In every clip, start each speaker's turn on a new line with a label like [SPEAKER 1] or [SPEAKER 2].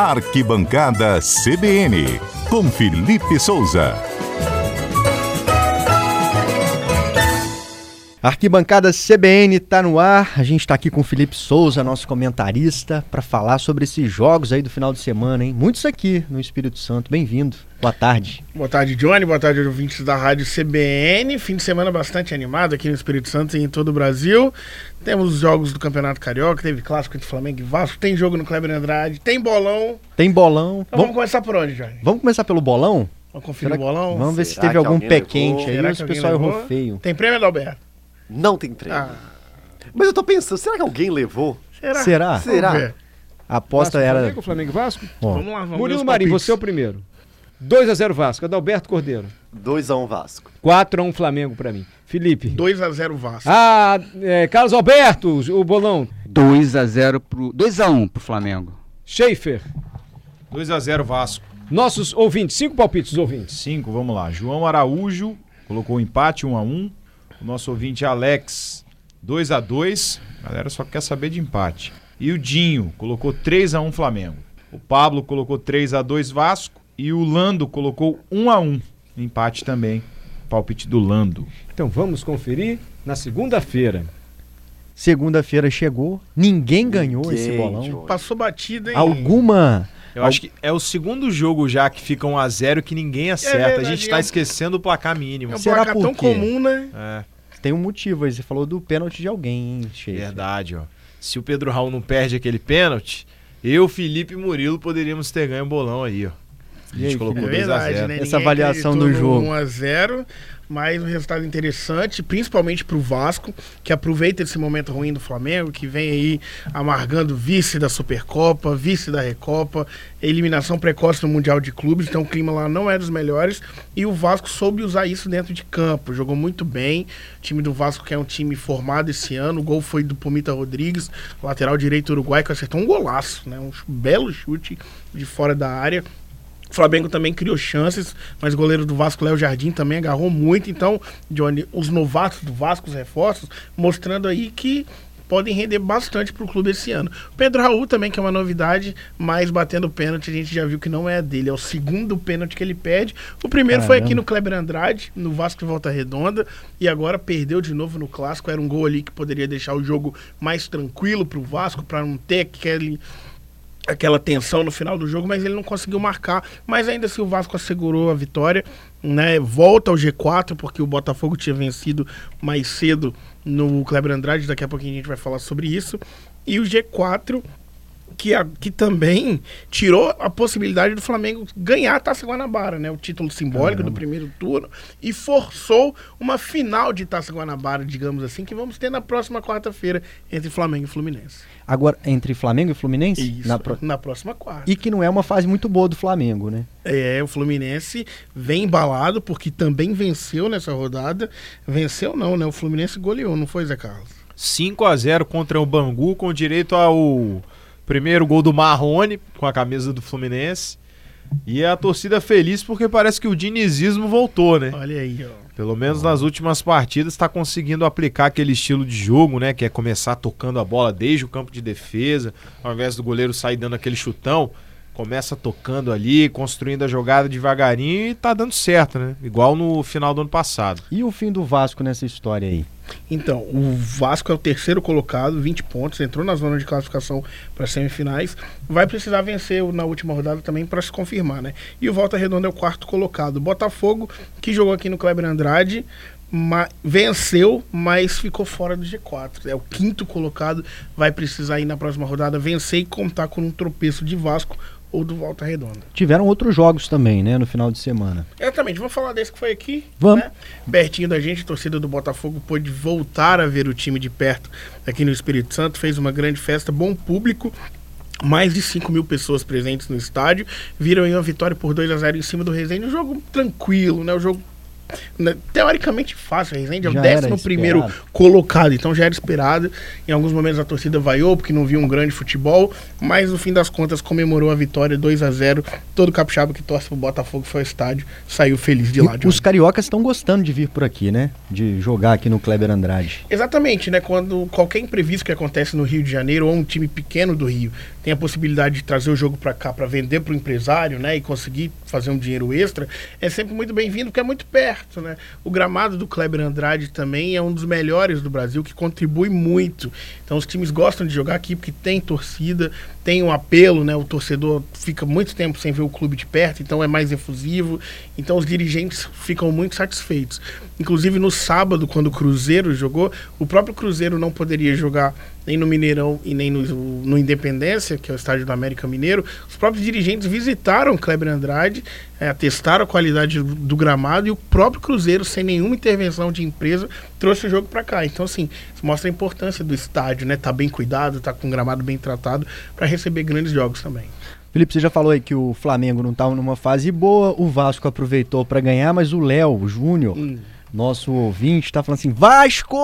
[SPEAKER 1] Arquibancada CBN, com Felipe Souza.
[SPEAKER 2] Arquibancada CBN está no ar. A gente está aqui com o Felipe Souza, nosso comentarista, para falar sobre esses jogos aí do final de semana, hein? Muitos aqui no Espírito Santo. Bem-vindo. Boa tarde.
[SPEAKER 3] Boa tarde, Johnny. Boa tarde, ouvintes da Rádio CBN. Fim de semana bastante animado aqui no Espírito Santo e em todo o Brasil. Temos os jogos do Campeonato Carioca, teve clássico entre Flamengo e Vasco, tem jogo no Kleber Andrade, tem bolão.
[SPEAKER 2] Tem bolão.
[SPEAKER 3] Então vamos, começar por onde, Johnny?
[SPEAKER 2] Vamos começar pelo bolão?
[SPEAKER 3] Vamos conferir o bolão?
[SPEAKER 2] Vamos ver se teve algum pé quente aí ou se o pessoal errou feio.
[SPEAKER 3] Tem prêmio, Adalberto?
[SPEAKER 4] Não tem prêmio. Ah. Mas eu tô pensando, será que alguém levou?
[SPEAKER 2] Será? Será?
[SPEAKER 4] Será?
[SPEAKER 2] A aposta era.
[SPEAKER 5] Flamengo, Flamengo e Vasco?
[SPEAKER 3] Vamos lá, vamos
[SPEAKER 5] Murilo Marinho, você é o primeiro. 2x0 Vasco. Adalberto Cordeiro.
[SPEAKER 4] 2x1 Vasco.
[SPEAKER 5] 4x1 Flamengo pra mim. Felipe.
[SPEAKER 3] 2x0 Vasco.
[SPEAKER 5] Ah, é, Carlos Alberto, o bolão.
[SPEAKER 6] 2x0 pro. 2x1 pro Flamengo.
[SPEAKER 5] Schaefer.
[SPEAKER 7] 2x0 Vasco.
[SPEAKER 5] Nossos ouvintes, cinco palpites ouvintes.
[SPEAKER 7] Cinco, vamos lá. João Araújo colocou o empate 1x1. O nosso ouvinte Alex, 2 a 2 A galera só quer saber de empate. E o Dinho colocou 3 a 1 Flamengo. O Pablo colocou 3 a 2 Vasco. E o Lando colocou 1 a 1 Empate também. Palpite do Lando.
[SPEAKER 5] Então vamos conferir na segunda-feira.
[SPEAKER 2] Segunda-feira chegou, ninguém ganhou ninguém, esse bolão.
[SPEAKER 3] Joy. Passou batida, hein?
[SPEAKER 2] Alguma
[SPEAKER 7] eu acho que é o segundo jogo já que fica 1 a 0 que ninguém acerta. É a gente tá esquecendo o placar mínimo.
[SPEAKER 3] É um
[SPEAKER 2] Será
[SPEAKER 3] placar
[SPEAKER 2] por
[SPEAKER 3] tão
[SPEAKER 2] quê?
[SPEAKER 3] comum, né?
[SPEAKER 7] É.
[SPEAKER 2] Tem um motivo aí, você falou do pênalti de alguém, hein, Sheik?
[SPEAKER 7] Verdade, ó. Se o Pedro Raul não perde aquele pênalti, eu, Felipe e Murilo poderíamos ter ganho o bolão aí, ó. A gente
[SPEAKER 2] aí,
[SPEAKER 7] colocou
[SPEAKER 3] É
[SPEAKER 7] 2 a
[SPEAKER 3] verdade,
[SPEAKER 7] 0
[SPEAKER 3] né?
[SPEAKER 2] Essa
[SPEAKER 3] Ninguém
[SPEAKER 2] avaliação do jogo.
[SPEAKER 3] 1 a 0 mas um resultado interessante, principalmente para o Vasco, que aproveita esse momento ruim do Flamengo, que vem aí amargando vice da Supercopa, vice da Recopa, eliminação precoce no Mundial de Clubes, então o clima lá não é dos melhores, e o Vasco soube usar isso dentro de campo, jogou muito bem, o time do Vasco que é um time formado esse ano, o gol foi do Pomita Rodrigues, lateral direito uruguai, que acertou um golaço, né? um belo chute de fora da área, o Flamengo também criou chances, mas o goleiro do Vasco, Léo Jardim, também agarrou muito. Então, Johnny, os novatos do Vasco, os reforços, mostrando aí que podem render bastante para o clube esse ano. O Pedro Raul também, que é uma novidade, mas batendo pênalti, a gente já viu que não é dele. É o segundo pênalti que ele pede. O primeiro foi aqui no Kleber Andrade, no Vasco de Volta Redonda, e agora perdeu de novo no Clássico. Era um gol ali que poderia deixar o jogo mais tranquilo para o Vasco, para não ter aquele aquela tensão no final do jogo, mas ele não conseguiu marcar. Mas ainda assim o Vasco assegurou a vitória, né? Volta ao G4, porque o Botafogo tinha vencido mais cedo no Kleber Andrade, daqui a pouquinho a gente vai falar sobre isso. E o G4 que, a, que também tirou a possibilidade do Flamengo ganhar a Taça Guanabara, né? O título simbólico
[SPEAKER 2] Caramba.
[SPEAKER 3] do primeiro turno e forçou uma final de Taça Guanabara, digamos assim, que vamos ter na próxima quarta-feira entre Flamengo e Fluminense.
[SPEAKER 2] Agora, entre Flamengo e Fluminense?
[SPEAKER 3] Isso,
[SPEAKER 2] Na
[SPEAKER 3] na,
[SPEAKER 2] pro-
[SPEAKER 3] próxima quarta.
[SPEAKER 2] E que não é uma fase muito boa do Flamengo, né?
[SPEAKER 3] É, o Fluminense vem embalado porque também venceu nessa rodada. Venceu não, né? O Fluminense goleou, não foi, Zé Carlos?
[SPEAKER 7] 5 a 0 contra o Bangu, com direito ao primeiro gol do Marrone, com a camisa do Fluminense. E a torcida feliz porque parece que o dinizismo voltou, né?
[SPEAKER 3] Olha aí, ó.
[SPEAKER 7] Pelo menos nas últimas partidas está conseguindo aplicar aquele estilo de jogo, né? Que é começar tocando a bola desde o campo de defesa, ao invés do goleiro sair dando aquele chutão, começa tocando ali, construindo a jogada devagarinho e tá dando certo, né? Igual no final do ano passado.
[SPEAKER 2] E o fim do Vasco nessa história aí?
[SPEAKER 3] Então, o Vasco é o terceiro colocado, 20 pontos, entrou na zona de classificação para semifinais. Vai precisar vencer na última rodada também para se confirmar, né? E o Volta Redonda é o quarto colocado. Botafogo, que jogou aqui no Kleber Andrade, ma- venceu, mas ficou fora do G4. É o quinto colocado, vai precisar ir na próxima rodada vencer e contar com um tropeço de Vasco ou do Volta Redonda.
[SPEAKER 2] Tiveram outros jogos também, né, no final de semana.
[SPEAKER 3] Exatamente, vamos falar desse que foi aqui.
[SPEAKER 2] Vamos.
[SPEAKER 3] Né? Pertinho da gente, a torcida do Botafogo pôde voltar a ver o time de perto aqui no Espírito Santo, fez uma grande festa, bom público. Mais de 5 mil pessoas presentes no estádio. Viram aí uma vitória por 2 a 0 em cima do Resende. Um jogo tranquilo, né? Um jogo teoricamente fácil. Resende é o
[SPEAKER 2] Já
[SPEAKER 3] décimo primeiro colocado, então já era esperado. Em alguns momentos a torcida vaiou porque não viu um grande futebol, mas no fim das contas comemorou a vitória 2 a 0 Todo capixaba que torce pro Botafogo foi ao estádio, saiu feliz de lá. de
[SPEAKER 2] os cariocas estão gostando de vir por aqui, né? De jogar aqui no Kleber Andrade.
[SPEAKER 3] Exatamente, né? Quando qualquer imprevisto que acontece no Rio de Janeiro ou um time pequeno do Rio tem a possibilidade de trazer o jogo para cá para vender para o empresário, né, e conseguir fazer um dinheiro extra, é sempre muito bem-vindo porque é muito perto, né? O gramado do Kleber Andrade também é um dos melhores do Brasil que contribui muito. Então os times gostam de jogar aqui porque tem torcida, tem um apelo, né? O torcedor fica muito tempo sem ver o clube de perto, então é mais efusivo. Então os dirigentes ficam muito satisfeitos. Inclusive no sábado, quando o Cruzeiro jogou, o próprio Cruzeiro não poderia jogar nem no Mineirão e nem no, no Independência, que é o estádio do América Mineiro. Os próprios dirigentes visitaram o Kleber Andrade, é, testaram a qualidade do, do gramado e o próprio Cruzeiro, sem nenhuma intervenção de empresa, trouxe o jogo para cá. Então, assim, isso mostra a importância do estádio, né? Tá bem cuidado, tá com um gramado bem tratado para receber grandes jogos também.
[SPEAKER 2] Felipe, você já falou aí que o Flamengo não estava numa fase boa, o Vasco aproveitou para ganhar, mas o Léo Júnior,
[SPEAKER 3] Hum.
[SPEAKER 2] Nosso ouvinte, tá falando assim: Vasco!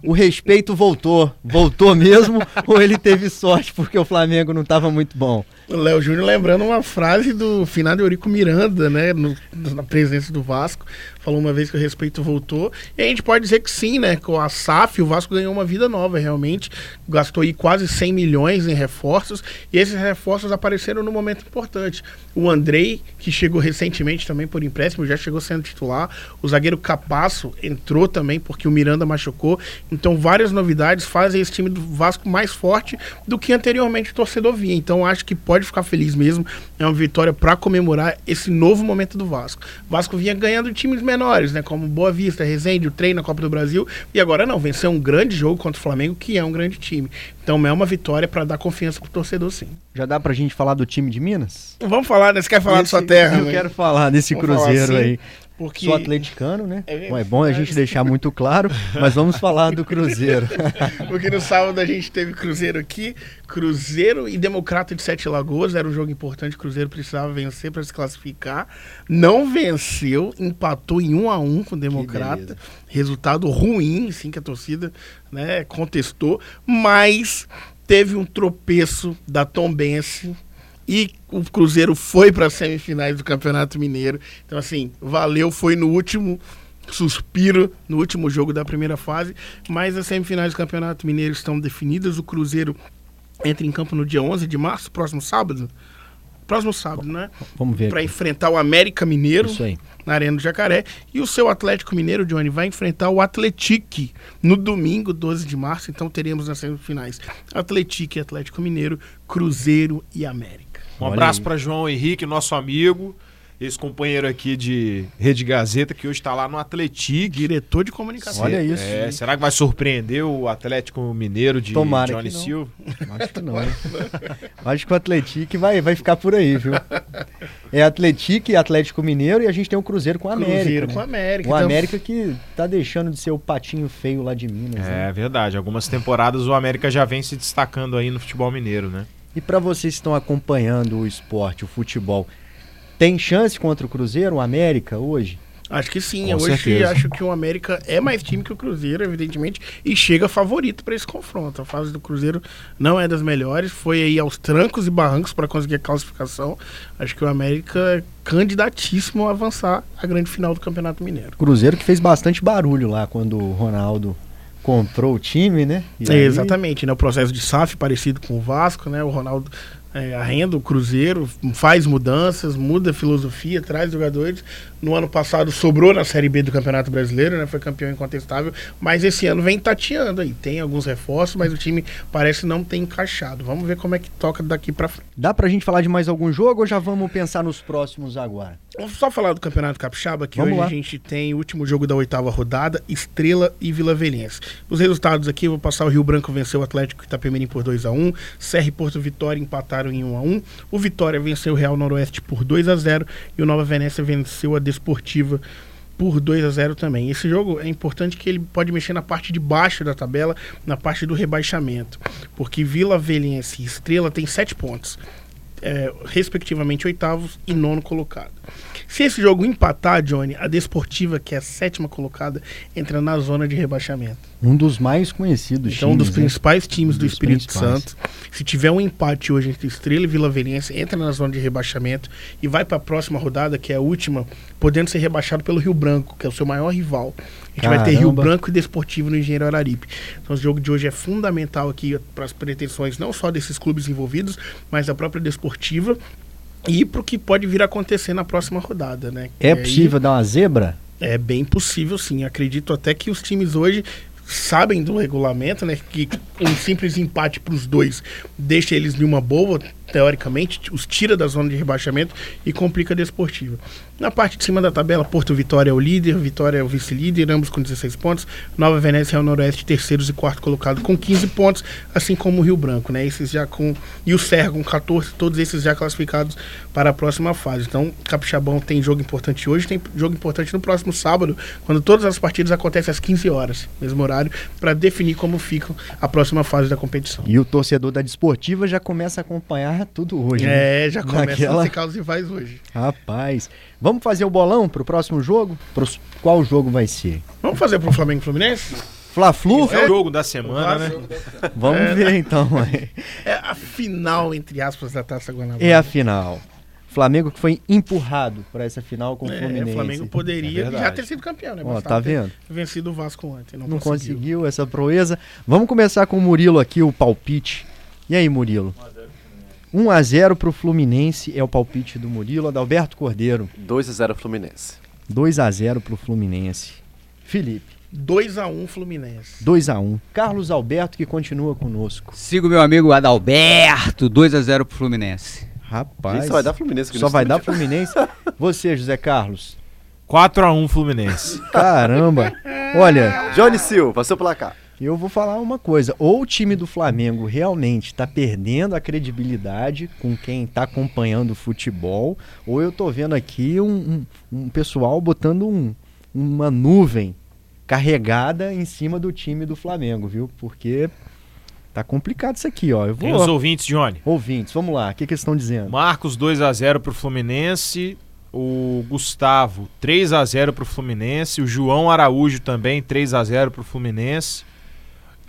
[SPEAKER 2] O respeito voltou. Voltou mesmo ou ele teve sorte porque o Flamengo não estava muito bom?
[SPEAKER 3] Léo Júnior lembrando uma frase do finado Eurico Miranda, né? no- na presença do Vasco. Falou uma vez que o respeito voltou. E a gente pode dizer que sim, né? Com a SAF, o Vasco ganhou uma vida nova, realmente. Gastou aí quase 100 milhões em reforços. E esses reforços apareceram num momento importante. O Andrei, que chegou recentemente também por empréstimo, já chegou sendo titular. O zagueiro Capasso entrou também porque o Miranda machucou. Então, várias novidades fazem esse time do Vasco mais forte do que anteriormente o torcedor via. Então, acho que pode ficar feliz mesmo. É uma vitória para comemorar esse novo momento do Vasco. O Vasco vinha ganhando times menores, né? Como Boa Vista, Resende, o Trem na Copa do Brasil. E agora não, venceu um grande jogo contra o Flamengo, que é um grande time. Então, é uma vitória para dar confiança pro torcedor, sim.
[SPEAKER 2] Já dá pra gente falar do time de Minas?
[SPEAKER 3] Vamos falar, né? Você quer falar da
[SPEAKER 2] Esse-
[SPEAKER 3] sua terra?
[SPEAKER 2] Eu
[SPEAKER 3] né?
[SPEAKER 2] quero falar desse
[SPEAKER 3] Vamos falar
[SPEAKER 2] Cruzeiro
[SPEAKER 3] assim,
[SPEAKER 2] aí.
[SPEAKER 3] Porque...
[SPEAKER 2] Sou atleticano, né?
[SPEAKER 3] É
[SPEAKER 2] É bom a gente deixar muito claro, mas vamos falar do Cruzeiro.
[SPEAKER 3] Porque no sábado a gente teve Cruzeiro aqui, Cruzeiro e Democrata de Sete Lagoas, era um jogo importante, o Cruzeiro precisava vencer para se classificar. Não venceu, empatou em 1 a 1 com o Democrata. Resultado ruim, sim, que a torcida né, contestou, mas teve um tropeço da Tombense e o Cruzeiro foi para as semifinais do Campeonato Mineiro. Então, assim, valeu, foi no último suspiro, no último jogo da primeira fase. Mas as semifinais do Campeonato Mineiro estão definidas. O Cruzeiro entra em campo no dia 11 de março, próximo sábado. Próximo sábado, né?
[SPEAKER 2] Vamos ver.
[SPEAKER 3] Para enfrentar o América Mineiro na Arena do Jacaré. E o seu Atlético Mineiro, Johnny, vai enfrentar o Atletique no domingo, 12 de março. Então teremos nas semifinais Atletique e Atlético Mineiro, Cruzeiro e América.
[SPEAKER 7] Um
[SPEAKER 2] Olha
[SPEAKER 7] abraço para João Henrique, nosso amigo, ex-companheiro aqui de Rede Gazeta, que hoje está lá no Atlético.
[SPEAKER 3] Diretor de comunicação.
[SPEAKER 2] Olha isso.
[SPEAKER 7] É, será que vai surpreender o Atlético Mineiro de
[SPEAKER 2] Tomara
[SPEAKER 7] Johnny. Silva?
[SPEAKER 2] Acho que não, hein? Acho que o Atlético vai, vai ficar por aí, viu? É Atlético e Atlético Mineiro e a gente tem o Cruzeiro com o América.
[SPEAKER 3] Cruzeiro
[SPEAKER 2] né?
[SPEAKER 3] com a América.
[SPEAKER 2] O
[SPEAKER 3] Então,
[SPEAKER 2] América que tá deixando de ser o patinho feio lá de Minas. né?
[SPEAKER 7] É verdade, algumas temporadas o América já vem se destacando aí no futebol mineiro, né?
[SPEAKER 2] E para vocês que estão acompanhando o esporte, o futebol, tem chance contra o Cruzeiro, o América, hoje?
[SPEAKER 3] Acho que sim.
[SPEAKER 7] Com
[SPEAKER 3] Hoje
[SPEAKER 7] certeza.
[SPEAKER 3] acho que o América é mais time que o Cruzeiro, evidentemente, e chega favorito para esse confronto. A fase do Cruzeiro não é das melhores, foi aí aos trancos e barrancos para conseguir a classificação. Acho que o América é candidatíssimo a avançar a grande final do Campeonato Mineiro.
[SPEAKER 2] Cruzeiro que fez bastante barulho lá quando o Ronaldo comprou o time, né? Aí-
[SPEAKER 3] exatamente, né? O processo de SAF parecido com o Vasco, né? O Ronaldo é, arrenda o Cruzeiro, faz mudanças, muda a filosofia, traz jogadores. No ano passado sobrou na Série B do Campeonato Brasileiro, né? Foi campeão incontestável, mas esse ano vem tateando aí. Tem alguns reforços, mas o time parece não ter encaixado. Vamos ver como é que toca daqui pra frente.
[SPEAKER 2] Dá pra gente falar de mais algum jogo ou já vamos pensar nos próximos agora?
[SPEAKER 3] Vamos só falar do Campeonato Capixaba, que
[SPEAKER 2] Vamos
[SPEAKER 3] hoje
[SPEAKER 2] lá.
[SPEAKER 3] a gente tem o último jogo da oitava rodada, Estrela e Vila Velhense. Os resultados aqui, vou passar o Rio Branco venceu o Atlético Itapemirim por 2 a 1 Serra e Porto Vitória empataram em 1 a 1 O Vitória venceu o Real Noroeste por 2 a 0 e o Nova Venécia venceu a Desportiva por 2 a 0 também. Esse jogo é importante que ele pode mexer na parte de baixo da tabela, na parte do rebaixamento, porque Vila Velhense e Estrela têm 7 pontos é, respectivamente oitavos e nono colocado. Se esse jogo empatar, Johnny, a Desportiva, que é a sétima colocada, entra na zona de rebaixamento.
[SPEAKER 2] Um dos mais conhecidos
[SPEAKER 3] Então, um dos
[SPEAKER 2] times, né?
[SPEAKER 3] principais times
[SPEAKER 2] Um
[SPEAKER 3] do Espírito
[SPEAKER 2] principais.
[SPEAKER 3] Santo. Se tiver um empate hoje entre Estrela e Vila Velhense, entra na zona de rebaixamento e vai para a próxima rodada, que é a última, podendo ser rebaixado pelo Rio Branco, que é o seu maior rival. A gente vai ter Rio
[SPEAKER 2] Caramba.
[SPEAKER 3] Branco e Desportivo no Engenheiro Araripe. Então, o jogo de hoje é fundamental aqui para as pretensões não só desses clubes envolvidos, mas da própria Desportiva e para o que pode vir a acontecer na próxima rodada, né?
[SPEAKER 2] É
[SPEAKER 3] aí-
[SPEAKER 2] possível dar uma zebra?
[SPEAKER 3] é bem possível, sim. Acredito até que os times hoje sabem do regulamento, né? Que um simples empate para os dois deixa eles numa boa, teoricamente, os tira da zona de rebaixamento e complica a desportiva. Na parte de cima da tabela, Porto Vitória é o líder, Vitória é o vice-líder, ambos com 16 pontos. Nova Venécia é o Noroeste, terceiros e quarto colocado com 15 pontos, assim como o Rio Branco, né? Esses já com. E o Serra com 14, todos esses já classificados para a próxima fase. Então, Capixabão tem jogo importante hoje, tem jogo importante no próximo sábado, quando todas as partidas acontecem às 15 horas, mesmo horário, para definir como fica a próxima fase da competição.
[SPEAKER 2] E o torcedor da Desportiva já começa a acompanhar tudo hoje. né?
[SPEAKER 3] É, já começa
[SPEAKER 2] Naquela-
[SPEAKER 3] a secar os rivais hoje.
[SPEAKER 2] Rapaz, vamos fazer o bolão pro próximo jogo? Pros- Qual jogo vai ser?
[SPEAKER 3] Vamos fazer pro Flamengo e Fluminense?
[SPEAKER 2] Fla-Flu?
[SPEAKER 7] É o jogo da semana, né?
[SPEAKER 2] Vamos ver então.
[SPEAKER 3] É a final, entre aspas, da Taça Guanabara.
[SPEAKER 2] É a final. Flamengo que foi empurrado para essa final com o
[SPEAKER 3] É,
[SPEAKER 2] Fluminense.
[SPEAKER 3] o Flamengo
[SPEAKER 7] É
[SPEAKER 3] poderia
[SPEAKER 7] verdade.
[SPEAKER 3] já ter sido campeão, né?
[SPEAKER 2] Ó, tá vendo?
[SPEAKER 3] Vencido o Vasco ontem. Não,
[SPEAKER 2] Não
[SPEAKER 3] conseguiu.
[SPEAKER 2] conseguiu essa proeza. Vamos começar com o Murilo aqui, o palpite. E aí, Murilo? 1 a 0 pro Fluminense é o palpite do Murilo. Adalberto Cordeiro,
[SPEAKER 4] 2x0 Fluminense.
[SPEAKER 2] 2 a 0 pro Fluminense. Felipe,
[SPEAKER 3] 2x1 Fluminense.
[SPEAKER 2] 2 a 1. Carlos Alberto que continua conosco.
[SPEAKER 6] Sigo meu amigo Adalberto, 2x0 pro Fluminense.
[SPEAKER 2] Rapaz.
[SPEAKER 4] Só vai dar Fluminense. aqui
[SPEAKER 2] Só vai dar. Fluminense. Você, José Carlos.
[SPEAKER 7] 4x1 Fluminense.
[SPEAKER 2] Caramba. Olha,
[SPEAKER 4] Johnny Silva, seu placar.
[SPEAKER 2] Eu vou falar uma coisa. Ou o time do Flamengo realmente está perdendo a credibilidade com quem está acompanhando o futebol, ou eu tô vendo aqui um, um- um pessoal botando um- uma nuvem carregada em cima do time do Flamengo, viu? Porque tá complicado isso aqui, ó. Eu
[SPEAKER 7] Tem os
[SPEAKER 2] vou.
[SPEAKER 7] ouvintes, Johnny.
[SPEAKER 2] Ouvintes, vamos lá. O que, que eles estão dizendo?
[SPEAKER 7] Marcos 2x0 pro Fluminense. O Gustavo 3x0 pro Fluminense. O João Araújo também 3x0 pro Fluminense.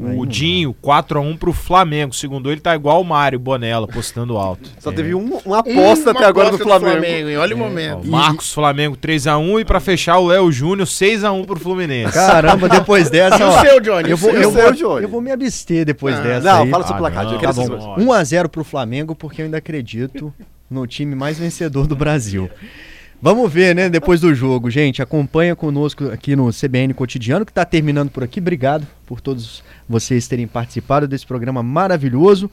[SPEAKER 7] O. Dinho 4x1 pro Flamengo. Segundo ele, tá igual o Mário Bonella, postando alto.
[SPEAKER 4] Só
[SPEAKER 7] É.
[SPEAKER 4] teve um- uma aposta
[SPEAKER 3] Uma
[SPEAKER 4] até agora do Flamengo.
[SPEAKER 3] hein? Olha o
[SPEAKER 7] Ó,
[SPEAKER 3] momento.
[SPEAKER 7] Marcos Flamengo 3x1 e pra fechar o Léo Júnior 6x1 pro Fluminense.
[SPEAKER 2] Caramba, depois dessa,
[SPEAKER 3] E o
[SPEAKER 2] ó.
[SPEAKER 3] seu, Johnny?
[SPEAKER 2] Eu
[SPEAKER 3] O
[SPEAKER 2] vou, eu,
[SPEAKER 4] o
[SPEAKER 2] vou,
[SPEAKER 4] Johnny?
[SPEAKER 2] eu vou me abster depois
[SPEAKER 3] Ah,
[SPEAKER 2] dessa.
[SPEAKER 4] Não,
[SPEAKER 2] aí.
[SPEAKER 4] fala seu
[SPEAKER 7] Ah,
[SPEAKER 4] placar,
[SPEAKER 7] não.
[SPEAKER 2] Tá
[SPEAKER 4] Aquele
[SPEAKER 2] bom.
[SPEAKER 4] seu-
[SPEAKER 2] 1 a 0 pro Flamengo, porque eu ainda acredito no time mais vencedor do Brasil. Vamos ver, né, depois do jogo. Gente, acompanha conosco aqui no CBN Cotidiano, que está terminando por aqui. Obrigado por todos vocês terem participado desse programa maravilhoso.